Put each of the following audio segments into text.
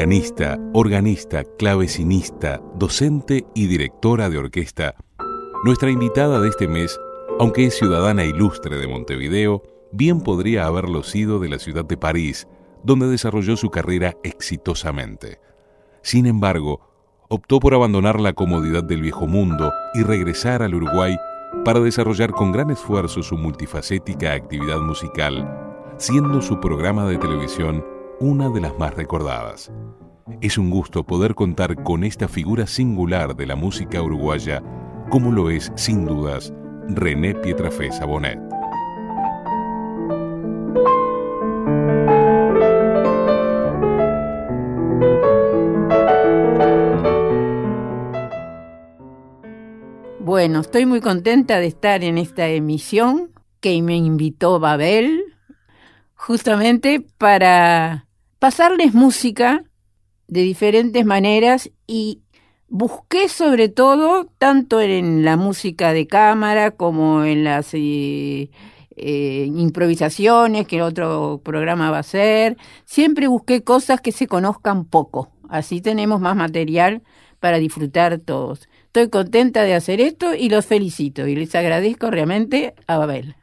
Pianista, organista, clavecinista, docente y directora de orquesta, nuestra invitada de este mes, aunque es ciudadana ilustre de Montevideo, bien podría haberlo sido de la ciudad de París, donde desarrolló su carrera exitosamente. Sin embargo, optó por abandonar la comodidad del viejo mundo y regresar al Uruguay para desarrollar con gran esfuerzo su multifacética actividad musical, siendo su programa de televisión una de las más recordadas. Es un gusto poder contar con esta figura singular de la música uruguaya, como lo es, sin dudas, René Pietrafé Sabonet. Bueno, estoy muy contenta de estar en esta emisión que me invitó Babel, justamente para pasarles música de diferentes maneras y busqué sobre todo, tanto en la música de cámara como en las eh, eh, improvisaciones que otro programa va a hacer, siempre busqué cosas que se conozcan poco, así tenemos más material para disfrutar todos. Estoy contenta de hacer esto y los felicito y les agradezco realmente a Babel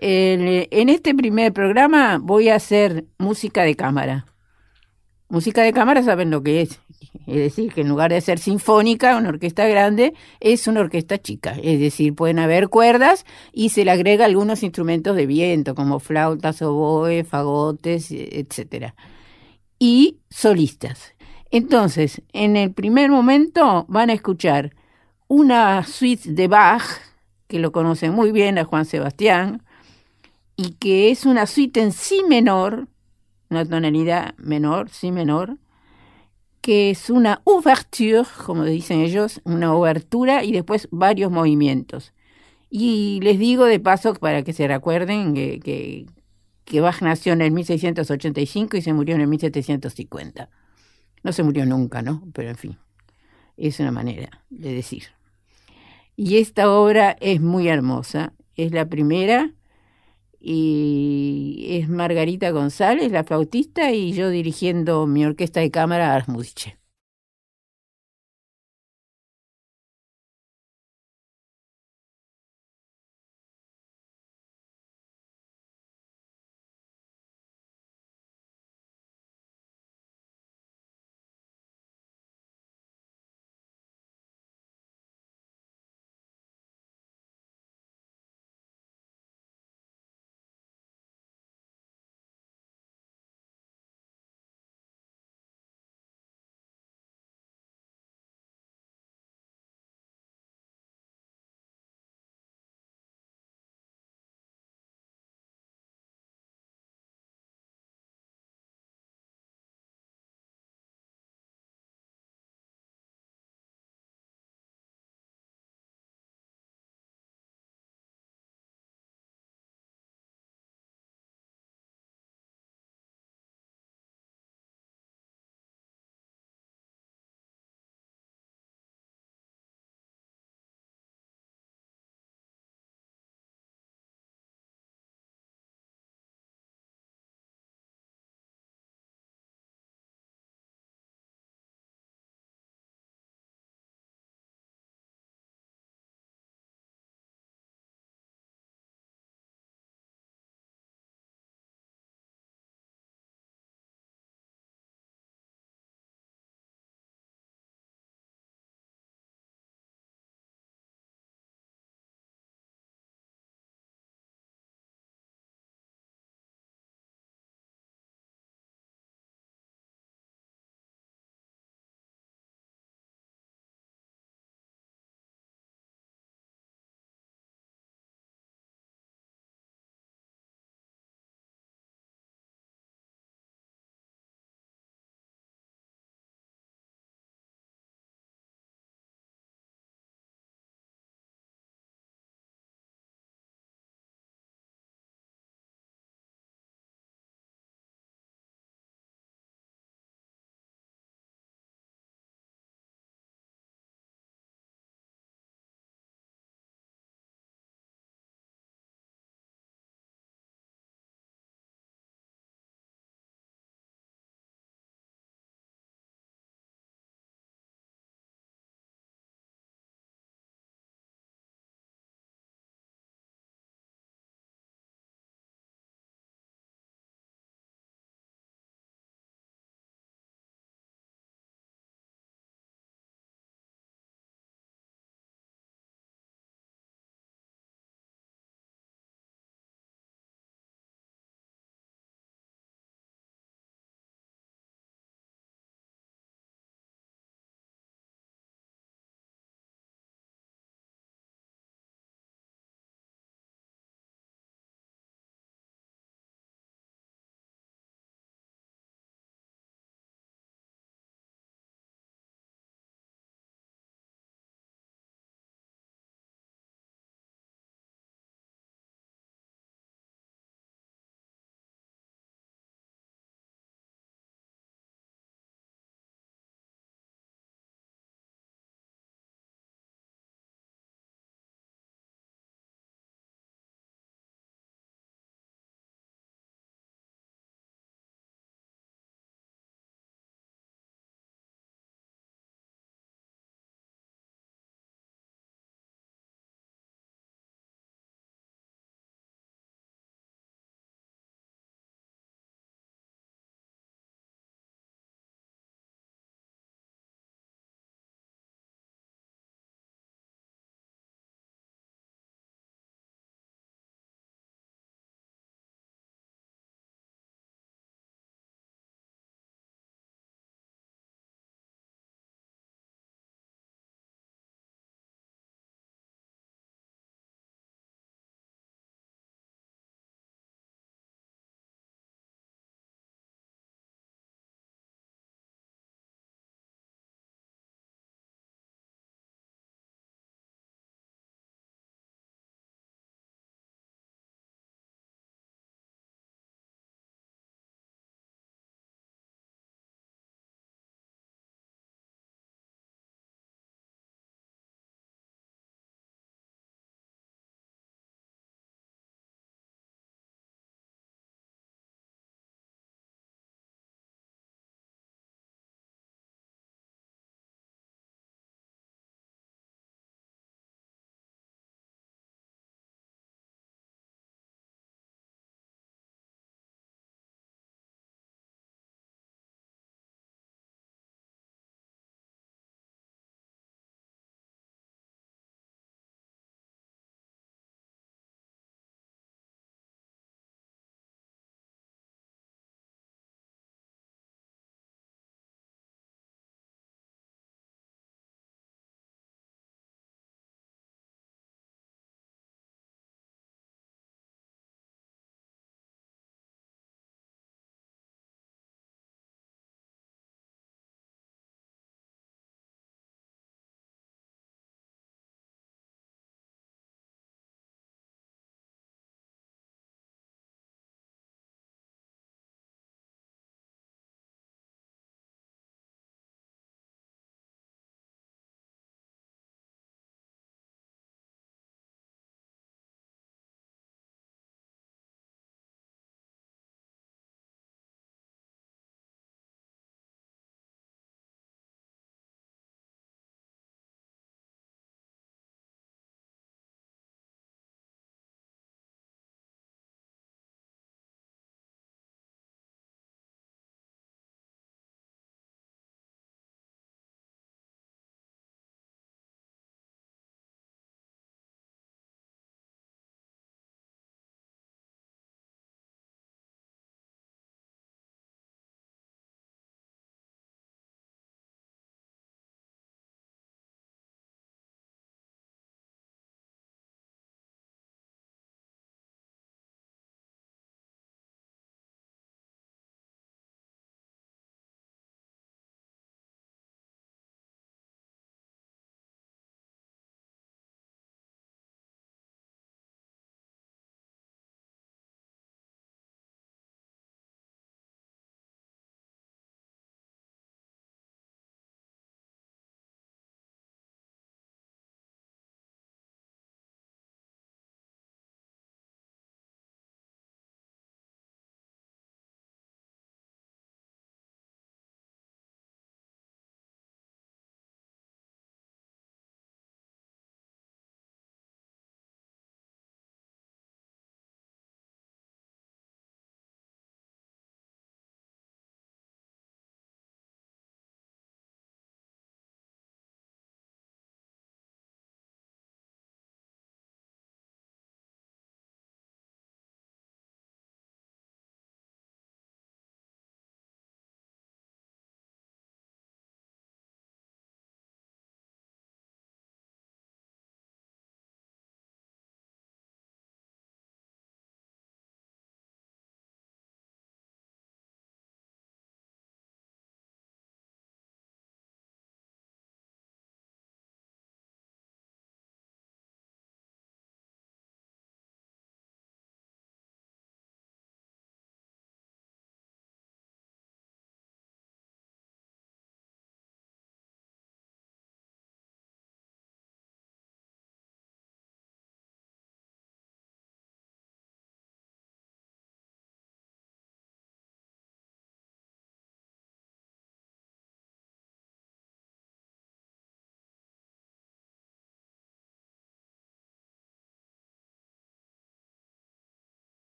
en este primer programa voy a hacer música de cámara. Música de cámara saben lo que es. Es decir, que en lugar de ser sinfónica, una orquesta grande, es una orquesta chica. Es decir, pueden haber cuerdas y se le agrega algunos instrumentos de viento, como flautas, oboe, fagotes, etcétera. Y solistas. Entonces, en el primer momento van a escuchar una suite de Bach, que lo conocen muy bien a Juan Sebastián, y que es una suite en si menor, una tonalidad menor, si menor, que es una ouverture, como dicen ellos, una obertura y después varios movimientos. Y les digo de paso para que se recuerden que, que, que Bach nació en el 1685 y se murió en el 1750. No se murió nunca, ¿no? Pero en fin, es una manera de decir. Y esta obra es muy hermosa. Es la primera y es Margarita González, la flautista, y yo dirigiendo mi orquesta de cámara Arsmudiche.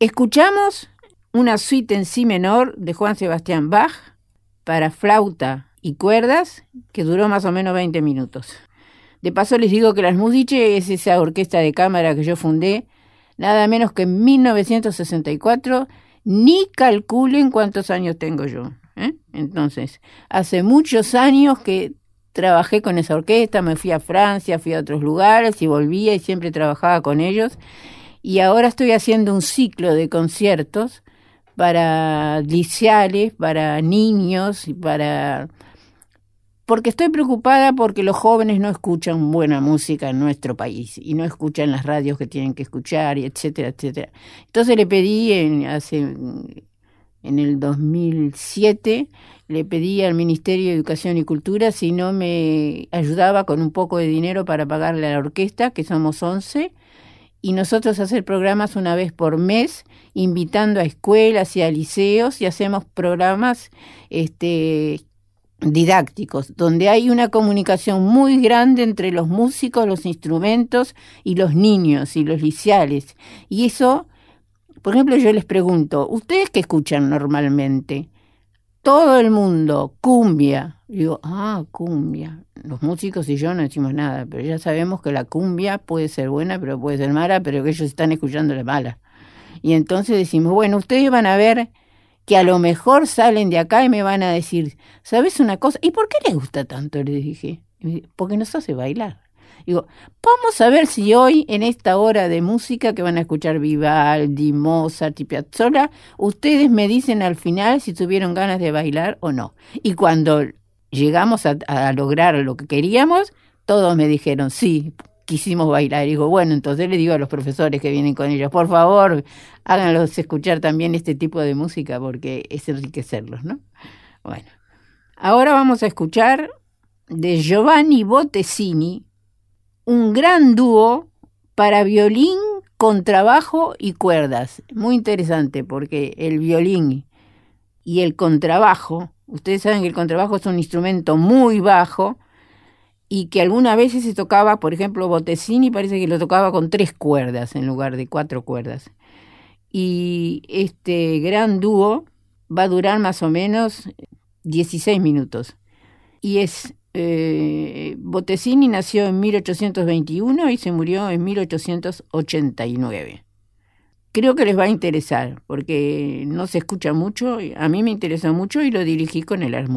Escuchamos una suite en si menor de Juan Sebastián Bach para flauta y cuerdas que duró más o menos 20 minutos. De paso les digo que las Musiche es esa orquesta de cámara que yo fundé, nada menos que en 1964, ni calculen cuántos años tengo yo. ¿eh? Entonces, hace muchos años que trabajé con esa orquesta, me fui a Francia, fui a otros lugares y volvía y siempre trabajaba con ellos. Y ahora estoy haciendo un ciclo de conciertos para liceales, para niños y para porque estoy preocupada porque los jóvenes no escuchan buena música en nuestro país y no escuchan las radios que tienen que escuchar y etcétera, etcétera. Entonces le pedí en, hace en el 2007 le pedí al Ministerio de Educación y Cultura si no me ayudaba con un poco de dinero para pagarle a la orquesta, que somos 11, y nosotros hacer programas una vez por mes, invitando a escuelas y a liceos, y hacemos programas este, didácticos, donde hay una comunicación muy grande entre los músicos, los instrumentos y los niños y los liceales. Y eso, por ejemplo, yo les pregunto, ¿ustedes qué escuchan normalmente? Todo el mundo, cumbia. Digo, ah, cumbia. Los músicos y yo no decimos nada, pero ya sabemos que la cumbia puede ser buena, pero puede ser mala, pero que ellos están escuchando la mala. Y entonces decimos, bueno, ustedes van a ver que a lo mejor salen de acá y me van a decir, ¿sabes una cosa? ¿Y por qué les gusta tanto? Les dije, porque nos hace bailar. Digo, vamos a ver si hoy, en esta hora de música que van a escuchar Vivaldi, Mozart y Piazzolla, ustedes me dicen al final si tuvieron ganas de bailar o no. Y cuando llegamos a, lograr lo que queríamos, todos me dijeron, sí, quisimos bailar. Digo, bueno, entonces le digo a los profesores que vienen con ellos, por favor, háganlos escuchar también este tipo de música porque es enriquecerlos, ¿no? Bueno, ahora vamos a escuchar de Giovanni Bottesini un gran dúo para violín, contrabajo y cuerdas. Muy interesante porque el violín y el contrabajo, ustedes saben que el contrabajo es un instrumento muy bajo, y que algunas veces se tocaba, por ejemplo, Bottesini parece que lo tocaba con tres cuerdas en lugar de cuatro cuerdas. Y este gran dúo va a durar más o menos 16 minutos. Y es, eh, Bottesini nació en 1821 y se murió en 1889. Creo que les va a interesar, porque no se escucha mucho, a mí me interesa mucho y lo dirigí con el Ars.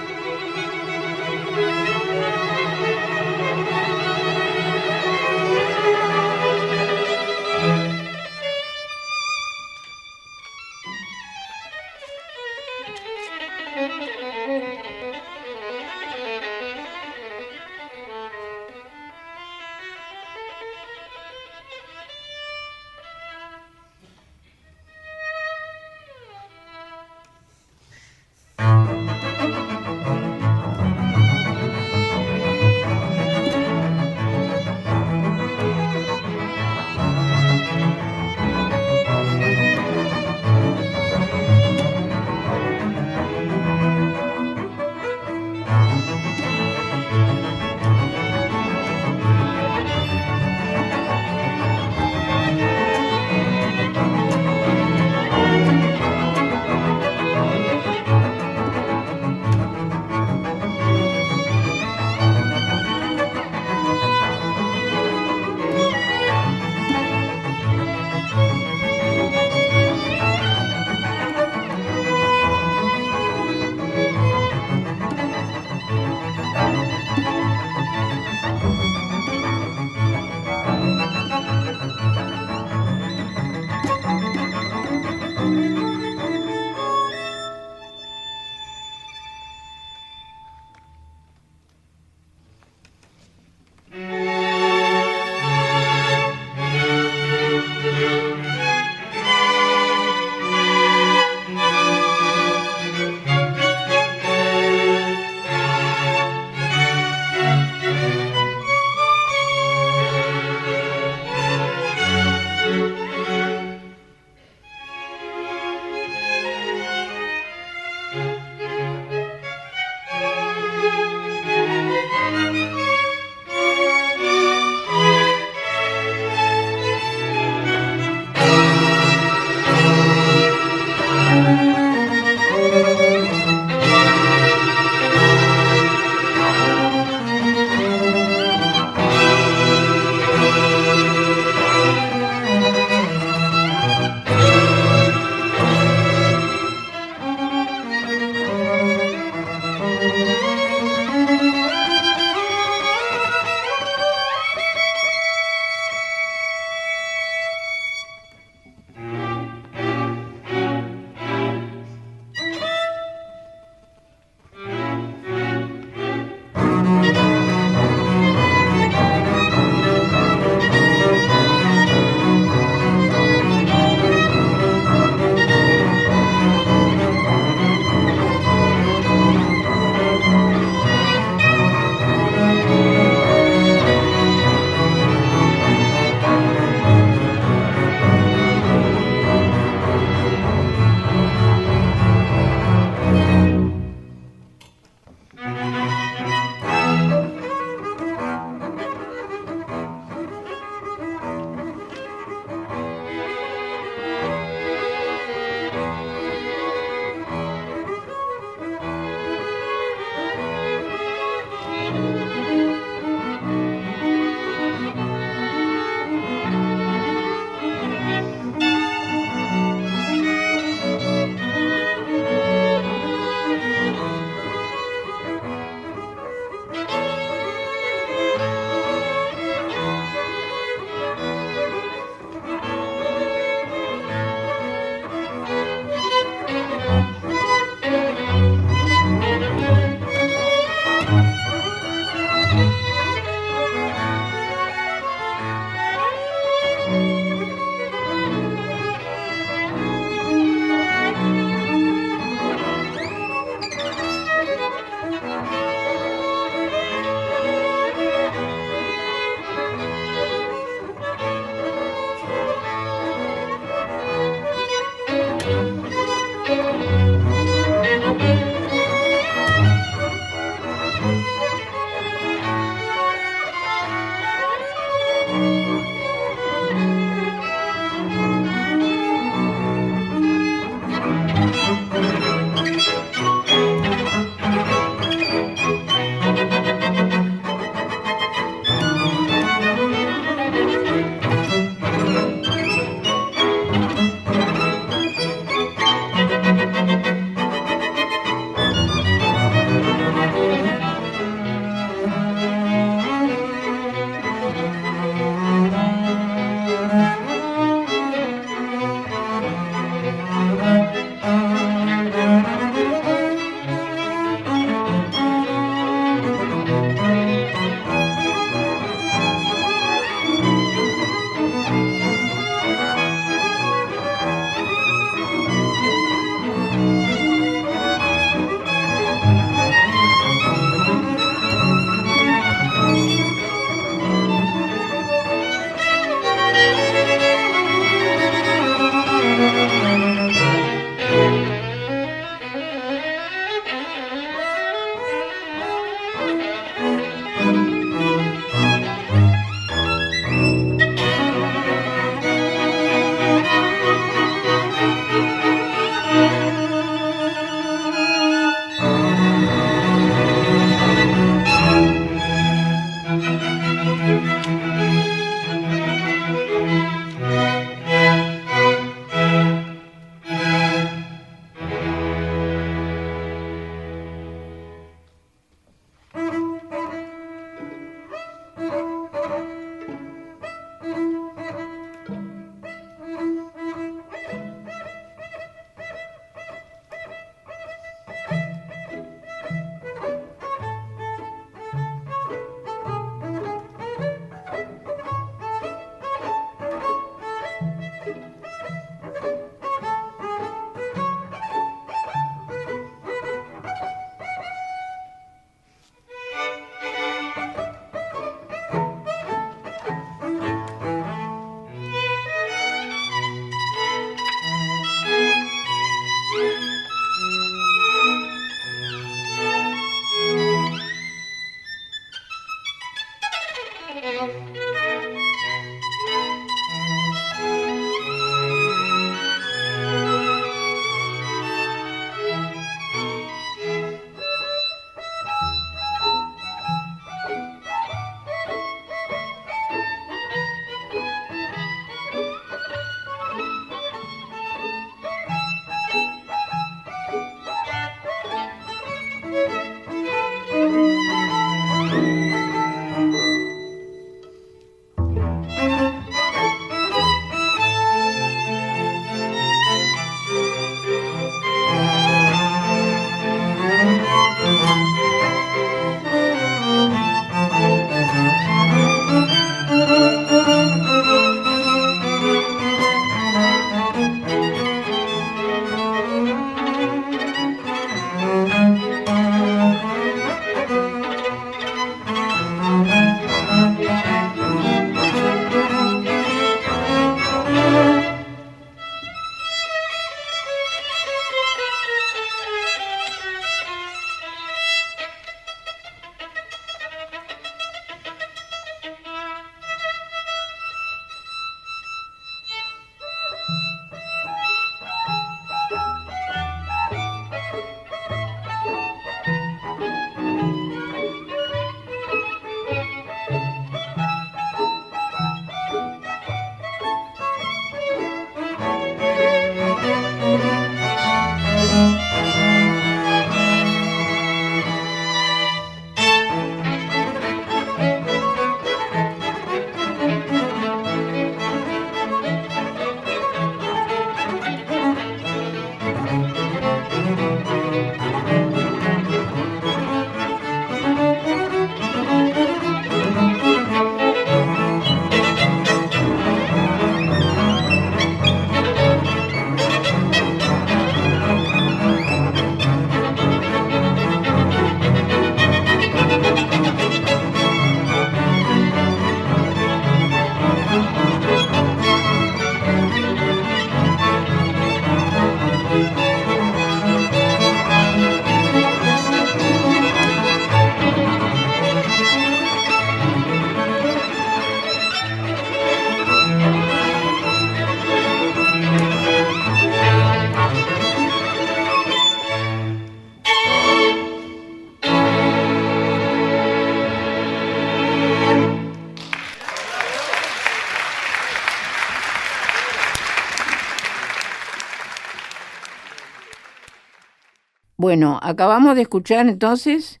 Bueno, acabamos de escuchar entonces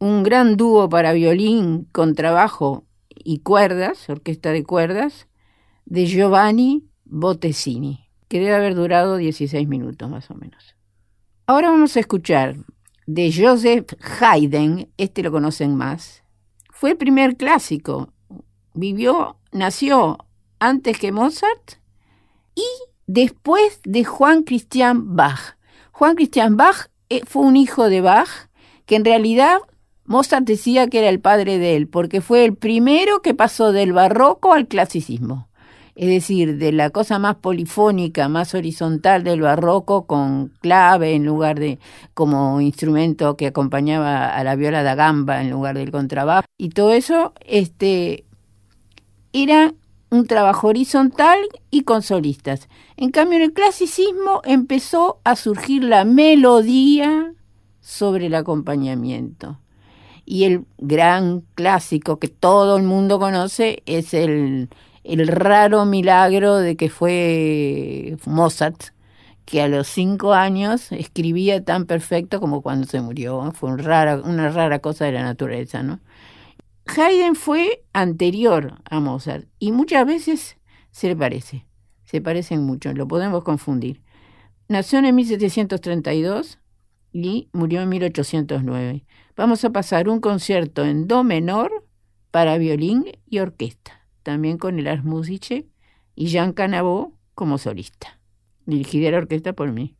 un gran dúo para violín, con trabajo y cuerdas, orquesta de cuerdas, de Giovanni Bottesini, que debe haber durado 16 minutos más o menos. Ahora vamos a escuchar de Joseph Haydn, este lo conocen más. Fue el primer clásico, vivió, nació antes que Mozart y después de Juan Christian Bach. Juan Christian Bach fue un hijo de Bach que en realidad Mozart decía que era el padre de él, porque fue el primero que pasó del barroco al clasicismo. Es decir, de la cosa más polifónica, más horizontal del barroco, con clave en lugar de como instrumento que acompañaba a la viola da gamba en lugar del contrabajo. Y todo eso este, era un trabajo horizontal y con solistas. En cambio, en el clasicismo empezó a surgir la melodía sobre el acompañamiento. Y el gran clásico que todo el mundo conoce es el, el raro milagro de que fue Mozart, que a los cinco años escribía tan perfecto como cuando se murió. Fue un rara, una rara cosa de la naturaleza, ¿no? Haydn fue anterior a Mozart y muchas veces se le parece, se parecen mucho, lo podemos confundir. Nació en 1732 y murió en 1809. Vamos a pasar un concierto en do menor para violín y orquesta, también con el Ars y Jean Canavot como solista, dirigida la orquesta por mí.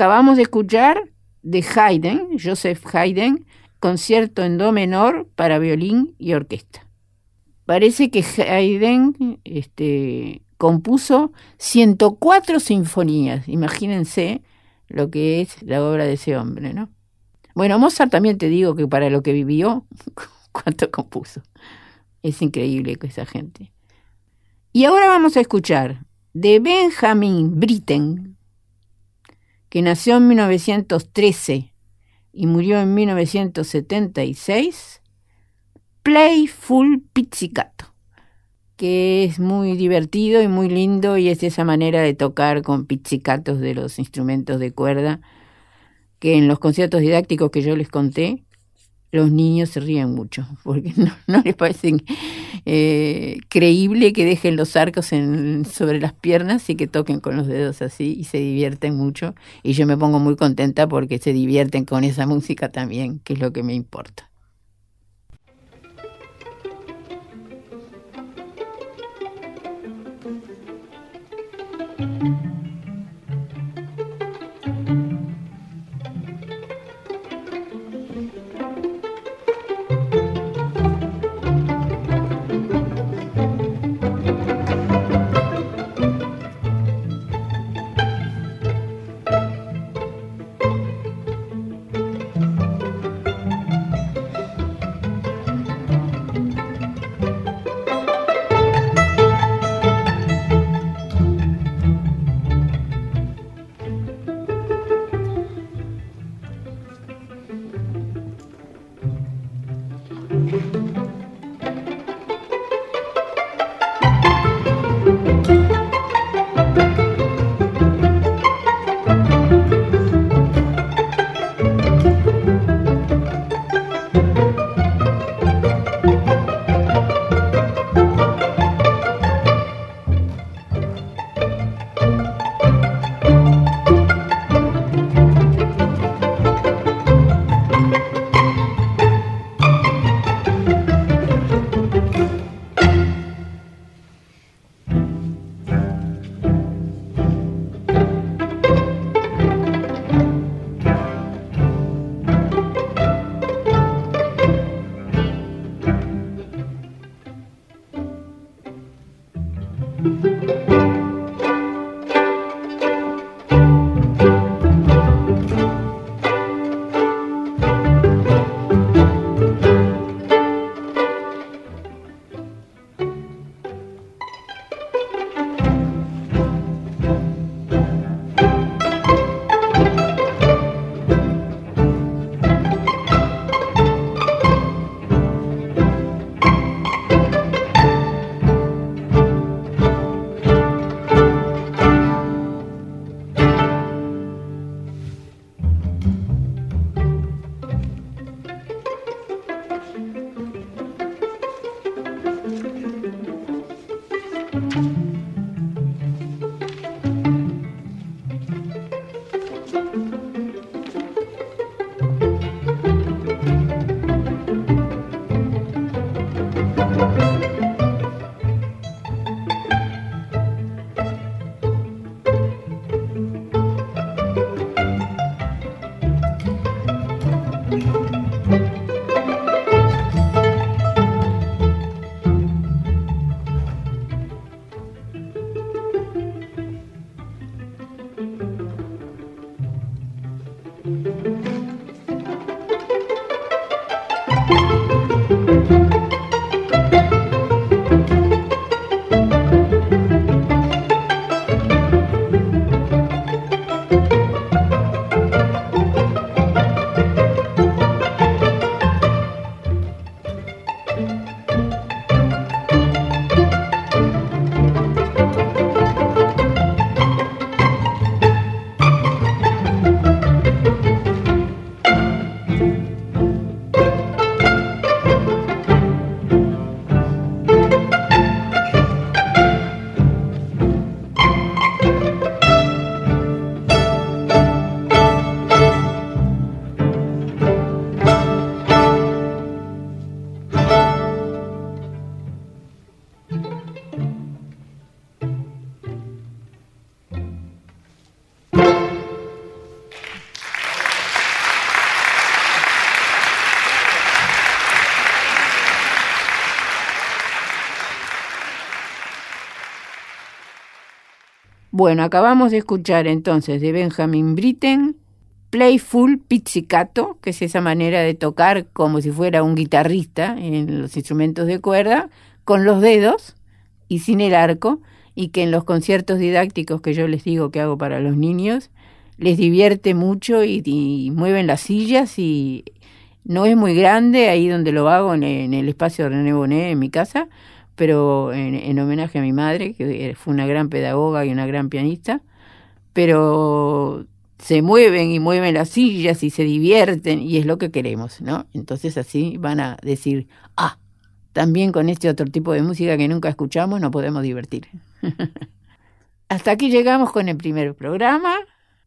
Acabamos de escuchar de Haydn, Joseph Haydn, concierto en do menor para violín y orquesta. Parece que Haydn este, compuso 104 sinfonías. Imagínense lo que es la obra de ese hombre, ¿no? Bueno, Mozart también te digo que para lo que vivió, cuánto compuso. Es increíble que esa gente. Y ahora vamos a escuchar de Benjamin Britten, que nació en 1913 y murió en 1976, Playful Pizzicato, que es muy divertido y muy lindo y es esa manera de tocar con pizzicatos de los instrumentos de cuerda que en los conciertos didácticos que yo les conté los niños se ríen mucho, porque no, les parece eh, creíble que dejen los arcos sobre las piernas y que toquen con los dedos así y se divierten mucho. Y yo me pongo muy contenta porque se divierten con esa música también, que es lo que me importa. Bueno, acabamos de escuchar entonces de Benjamin Britten Playful Pizzicato, que es esa manera de tocar como si fuera un guitarrista en los instrumentos de cuerda, con los dedos y sin el arco, y que en los conciertos didácticos que yo les digo que hago para los niños, les divierte mucho y, mueven las sillas y no es muy grande ahí donde lo hago en, el espacio de René Bonet en mi casa, pero en, homenaje a mi madre, que fue una gran pedagoga y una gran pianista, pero se mueven y mueven las sillas y se divierten y es lo que queremos, ¿no? Entonces así van a decir, ah, también con este otro tipo de música que nunca escuchamos nos podemos divertir. Hasta aquí llegamos con el primer programa.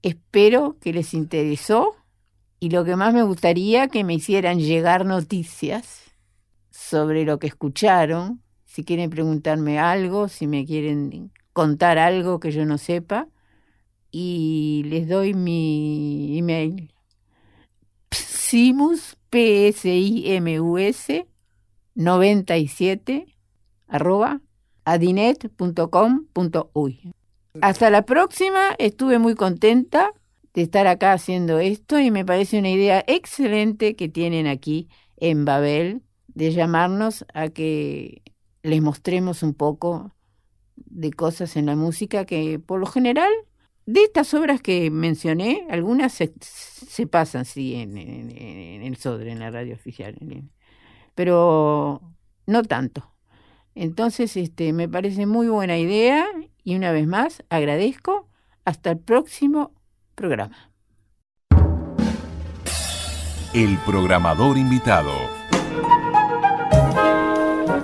Espero que les interesó y lo que más me gustaría que me hicieran llegar noticias sobre lo que escucharon si quieren preguntarme algo, si me quieren contar algo que yo no sepa. Y les doy mi email. Psimus, p s i m u s 97 arroba adinet.com.uy. Hasta la próxima, estuve muy contenta de estar acá haciendo esto y me parece una idea excelente que tienen aquí en Babel de llamarnos a que les mostremos un poco de cosas en la música que por lo general de estas obras que mencioné, algunas se, pasan, sí, en, el Sodre, en la radio oficial, pero no tanto. Entonces, este, me parece muy buena idea y una vez más agradezco. Hasta el próximo programa. El programador invitado